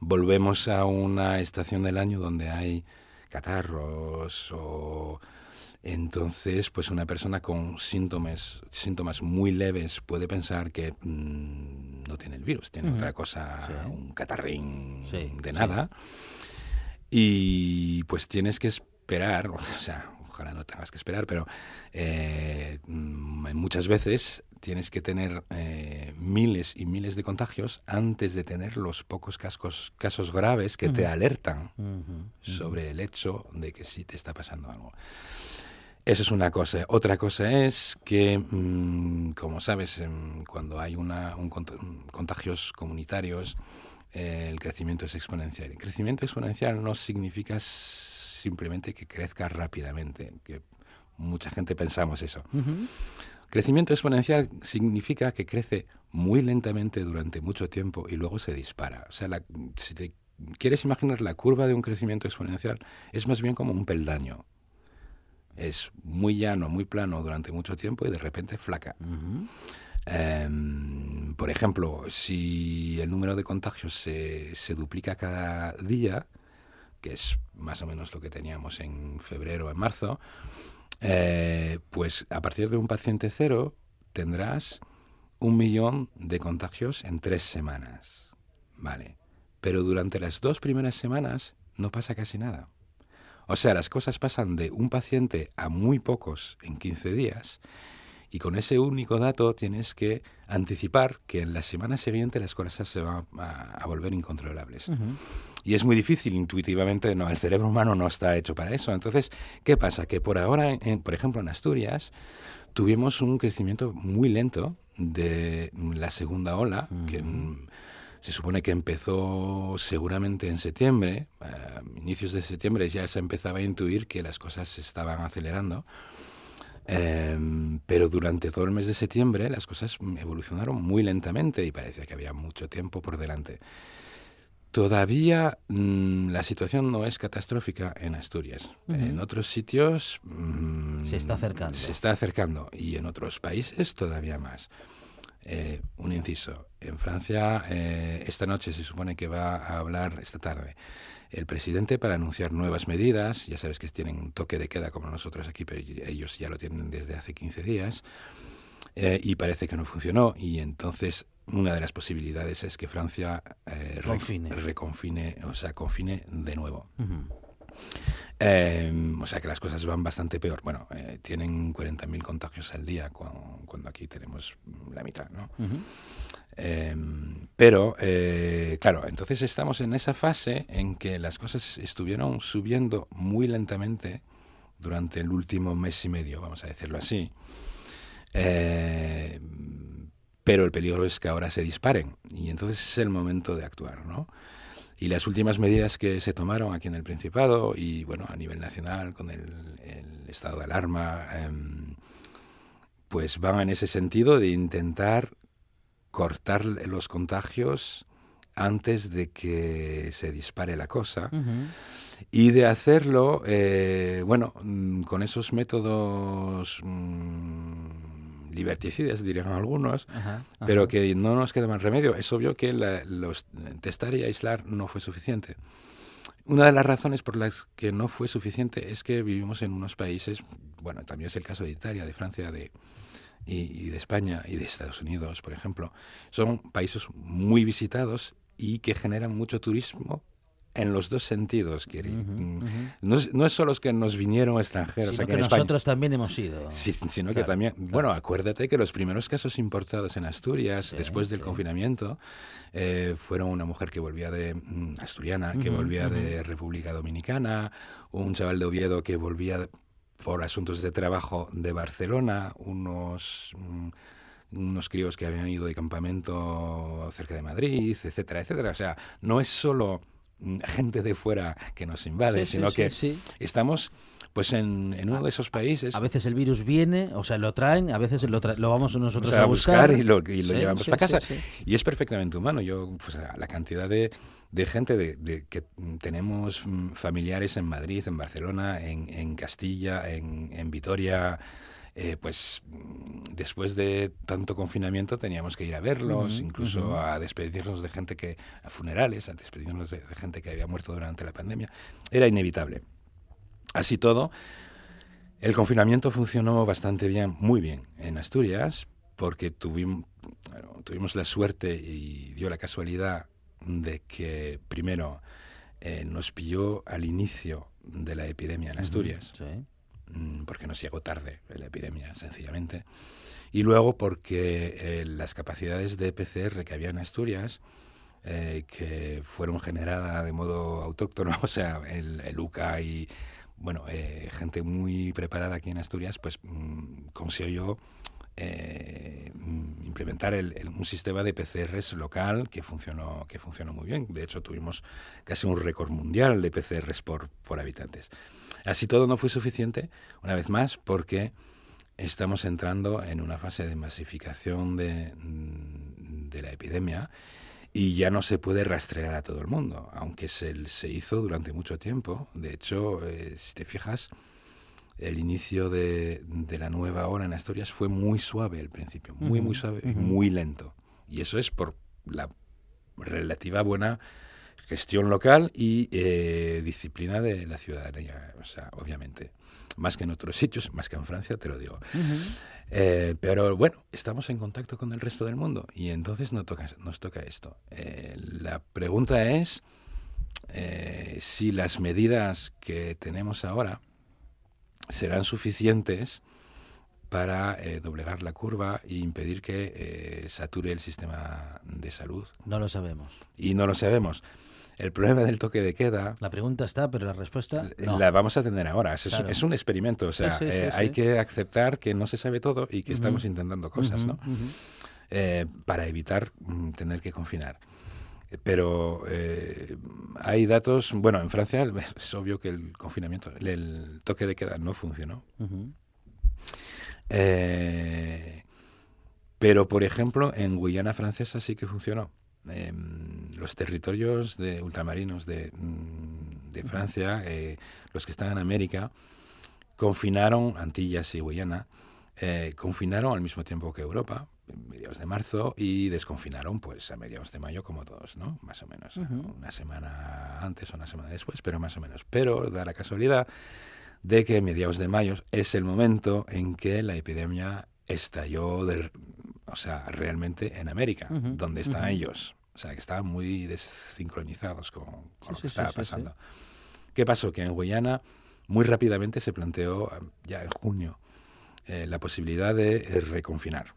Volvemos a una estación del año donde hay catarros o entonces, pues una persona con síntomas, síntomas muy leves puede pensar que mm, no tiene el virus, tiene otra cosa, un catarrín de nada. Y pues tienes que esperar, o sea, ojalá no tengas que esperar, pero eh, mm, muchas veces tienes que tener eh, miles y miles de contagios antes de tener los pocos casos, casos graves que te alertan sobre el hecho de que sí te está pasando algo. Eso es una cosa. Otra cosa es que, mm, como sabes, cuando hay una, un contagios comunitarios, eh, el crecimiento es exponencial. El crecimiento exponencial no significa simplemente que crezca rápidamente, que mucha gente pensamos eso. Crecimiento exponencial significa que crece muy lentamente durante mucho tiempo y luego se dispara. O sea, si te quieres imaginar la curva de un crecimiento exponencial, es más bien como un peldaño. Es muy llano, muy plano durante mucho tiempo y de repente flaca. Em, por ejemplo, si el número de contagios se, se, duplica cada día, que es más o menos lo que teníamos en febrero o en marzo, eh, pues a partir de un paciente cero tendrás un millón de contagios en tres semanas. Vale. Pero durante las dos primeras semanas no pasa casi nada. O sea, las cosas pasan de un paciente a muy pocos en 15 días y con ese único dato tienes que anticipar que en la semana siguiente las cosas se van a, volver incontrolables. Y es muy difícil intuitivamente, no, el cerebro humano no está hecho para eso. Entonces, ¿qué pasa? Que por ahora, por ejemplo, en Asturias, tuvimos un crecimiento muy lento de la segunda ola, que se supone que empezó seguramente en septiembre, a inicios de septiembre ya se empezaba a intuir que las cosas se estaban acelerando. Em, pero durante todo el mes de septiembre las cosas evolucionaron muy lentamente y parecía que había mucho tiempo por delante. Todavía mm, la situación no es catastrófica en Asturias. En otros sitios mm, se está acercando. Se está acercando y en otros países todavía más. Eh, un inciso. En Francia, eh, esta noche se supone que va a hablar, esta tarde, el presidente para anunciar nuevas medidas. Ya sabes que tienen un toque de queda como nosotros aquí, pero ellos ya lo tienen desde hace 15 días. Eh, y parece que no funcionó. Y entonces una de las posibilidades es que Francia reconfine, o sea, confine de nuevo. Em, o sea que las cosas van bastante peor. Bueno, eh, tienen 40.000 contagios al día cuando, aquí tenemos la mitad, ¿no? Pero, eh, claro, entonces estamos en esa fase en que las cosas estuvieron subiendo muy lentamente durante el último mes y medio, vamos a decirlo así. Em, pero el peligro es que ahora se disparen y entonces es el momento de actuar, ¿no? Y las últimas medidas que se tomaron aquí en el Principado y bueno a nivel nacional con el, estado de alarma, em, pues van en ese sentido de intentar cortar los contagios antes de que se dispare la cosa y de hacerlo, eh, bueno, mm, con esos métodos mm, liberticidas, dirían algunos, pero que no nos queda más remedio. Es obvio que los testar y aislar no fue suficiente. Una de las razones por las que no fue suficiente es que vivimos en unos países, bueno, también es el caso de Italia, de Francia, de, y, de España y de Estados Unidos, por ejemplo, son países muy visitados y que generan mucho turismo en los dos sentidos, Kiri. Mm, no, es, no, es, solo los que nos vinieron extranjeros. Sino que nosotros también hemos ido. Sí, sino que también, bueno, acuérdate que los primeros casos importados en Asturias, después del confinamiento, eh, fueron una mujer que volvía de mm, asturiana, que volvía de República Dominicana, un chaval de Oviedo que volvía por asuntos de trabajo de Barcelona, unos... Mm, unos críos que habían ido de campamento cerca de Madrid, etcétera, etcétera. O sea, no es solo gente de fuera que nos invade, sino que estamos pues en, uno de esos países. A veces el virus viene, o sea, lo traen, a veces lo, lo vamos nosotros a, buscar, y lo, llevamos para casa. Y es perfectamente humano. Yo, pues la cantidad de, de gente de, que tenemos mm, familiares en Madrid, en Barcelona, en, en Castilla, en, en Vitoria, eh, pues mm, después de tanto confinamiento teníamos que ir a verlos, incluso a despedirnos de gente que, a funerales, a despedirnos de, gente que había muerto durante la pandemia. Era inevitable. Así todo, el confinamiento funcionó bastante bien, muy bien, en Asturias, porque tuvimos, tuvimos la suerte y dio la casualidad de que primero eh, nos pilló al inicio de la epidemia en Asturias. Mm, porque nos llegó tarde la epidemia, sencillamente. Y luego porque eh, las capacidades de PCR que había en Asturias, eh, que fueron generadas de modo autóctono, o sea, el, el UCA y bueno, eh, gente muy preparada aquí en Asturias, pues mm, consiguió mm, implementar un sistema de PCRs local que funcionó, que funcionó muy bien. De hecho, tuvimos casi un récord mundial de PCRs por, por habitantes. Así todo no fue suficiente, una vez más, porque estamos entrando en una fase de masificación de, mm, de la epidemia y ya no se puede rastrear a todo el mundo, aunque se, se hizo durante mucho tiempo. De hecho, eh, si te fijas, el inicio de, de, la nueva ola en Asturias fue muy suave al principio, muy, muy suave y muy lento. Y eso es por la relativa buena gestión local y eh, disciplina de la ciudadanía, o sea, obviamente. Más que en otros sitios, más que en Francia, te lo digo. Eh, pero bueno, estamos en contacto con el resto del mundo y entonces nos toca, nos toca esto. Eh, la pregunta es si las medidas que tenemos ahora serán suficientes para doblegar la curva e impedir que sature el sistema de salud. No lo sabemos. Y no lo sabemos. El problema del toque de queda... La pregunta está, pero la respuesta no. La vamos a tener ahora. Es, un experimento. O sea, eh, hay que aceptar que no se sabe todo y que estamos intentando cosas, ¿no? Eh, para evitar mm, tener que confinar. Pero eh, hay datos... Bueno, en Francia es obvio que el confinamiento, el toque de queda no funcionó. pero, por ejemplo, en Guyana Francesa sí que funcionó. Em, los territorios de ultramarinos de, mm, de Francia, eh, los que están en América, confinaron, Antillas y Guyana, eh, confinaron al mismo tiempo que Europa, mediados de marzo y desconfinaron pues a mediados de mayo como todos, ¿no? Más o menos, una semana antes o una semana después, pero más o menos. Pero da la casualidad de que mediados de mayo es el momento en que la epidemia estalló, del, o sea, realmente en América, donde están ellos. O sea, que estaban muy desincronizados con, lo que estaba pasando. ¿Qué pasó? Que en Guyana muy rápidamente se planteó, ya en junio, eh, la posibilidad de eh, reconfinar.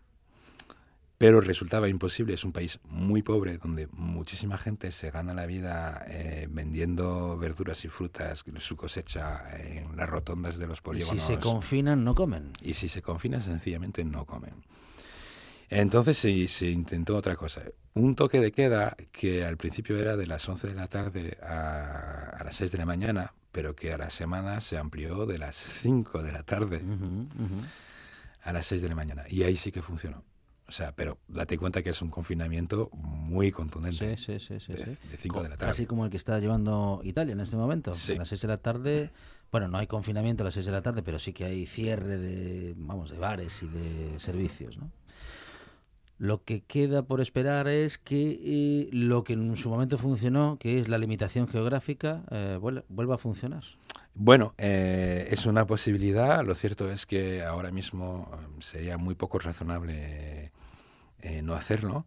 Pero resultaba imposible, es un país muy pobre donde muchísima gente se gana la vida eh, vendiendo verduras y frutas, su cosecha en las rotondas de los polígonos. Y si se confinan, no comen. Y si se confinan, sencillamente no comen. Entonces se, se intentó otra cosa. Un toque de queda que al principio era de las 11 de la tarde a, a las 6 de la mañana, pero que a la semana se amplió de las 5 de la tarde a las 6 de la mañana. Y ahí sí que funcionó. O sea, pero date cuenta que es un confinamiento muy contundente. Sí, sí, sí. de, 5 de la tarde. Casi como el que está llevando Italia en este momento. Sí. A las 6 de la tarde, bueno, no hay confinamiento a las 6 de la tarde, pero sí que hay cierre de, vamos, de bares y de servicios, ¿no? Lo que queda por esperar es que eh, lo que en su momento funcionó, que es la limitación geográfica, eh, vuelva a funcionar. Bueno, eh, es una posibilidad. Lo cierto es que ahora mismo sería muy poco razonable no hacerlo.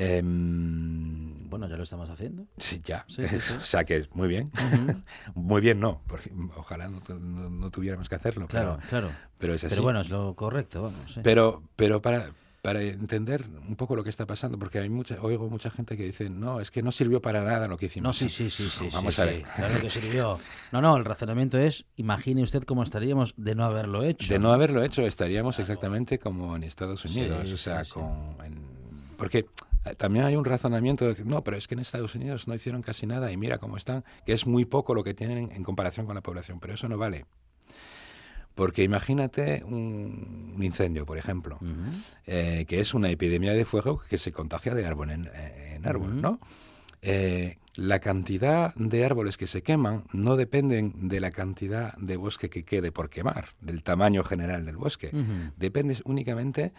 Em, bueno, ya lo estamos haciendo. Sí, ya. o sea que muy bien. muy bien no, porque ojalá no, tuviéramos que hacerlo. Claro, pero, claro. Pero es así. Pero bueno, es lo correcto, vamos. Pero, pero para para entender un poco lo que está pasando, porque hay mucha, oigo mucha gente que dice, no, es que no sirvió para nada lo que hicimos. No, sí, sí, sí, sí. Vamos a ver. claro que sirvió. No, no, el razonamiento es, imagine usted cómo estaríamos de no haberlo hecho. De no haberlo hecho, estaríamos exactamente como en Estados Unidos, o sea, con... porque eh, también hay un razonamiento de decir, no, pero es que en Estados Unidos no hicieron casi nada y mira cómo están, que es muy poco lo que tienen en comparación con la población, pero eso no vale. Porque imagínate un, incendio, por ejemplo, eh, que es una epidemia de fuego que se contagia de árbol en, árbol, ¿no? Eh, la cantidad de árboles que se queman no dependen de la cantidad de bosque que quede por quemar, del tamaño general del bosque. Depende únicamente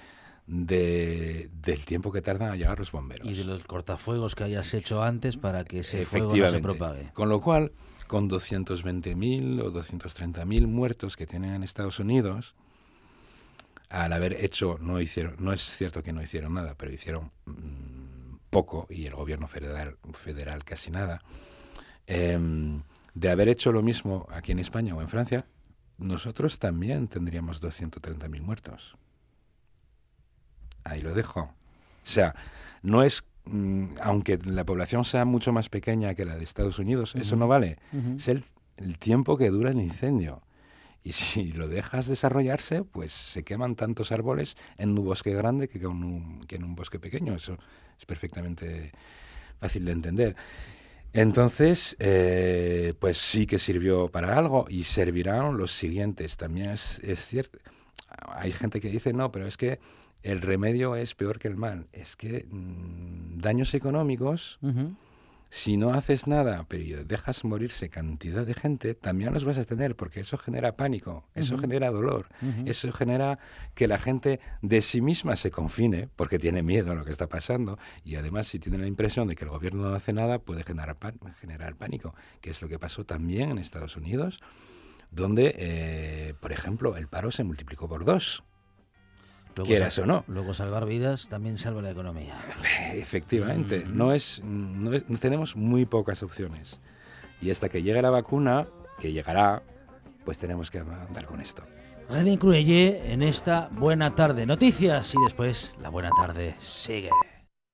de, del tiempo que tardan a llegar los bomberos. Y de los cortafuegos que hayas hecho antes para que ese fuego no se propague. Con lo cual, con 220.000 o 230.000 muertos que tienen en Estados Unidos, al haber hecho, no hicieron, no es cierto que no hicieron nada, pero hicieron mm, poco y el gobierno federal, federal casi nada, em, de haber hecho lo mismo aquí en España o en Francia, nosotros también tendríamos 230.000 muertos. Ahí lo dejo. O sea, no es aunque la población sea mucho más pequeña que la de Estados Unidos, eso no vale. Es el, tiempo que dura el incendio. Y si lo dejas desarrollarse, pues se queman tantos árboles en un bosque grande que, en un, que en un bosque pequeño. Eso es perfectamente fácil de entender. Entonces, eh, pues sí que sirvió para algo y servirán los siguientes. También es, es cierto, hay gente que dice, no, pero es que el remedio es peor que el mal. Es que mm, daños económicos, si no haces nada, pero dejas morirse cantidad de gente, también los vas a tener, porque eso genera pánico, eso genera dolor, eso genera que la gente de sí misma se confine, porque tiene miedo a lo que está pasando, y además si tiene la impresión de que el gobierno no hace nada, puede generar, generar pánico, que es lo que pasó también en Estados Unidos, donde, eh, por ejemplo, el paro se multiplicó por dos. Luego quieras o no. Luego salvar vidas también salva la economía. Efectivamente, mm. no, es, no, tenemos muy pocas opciones. Y hasta que llegue la vacuna, que llegará, pues tenemos que andar con esto. René Cruelle en esta buena tarde. Noticias y después la buena tarde sigue.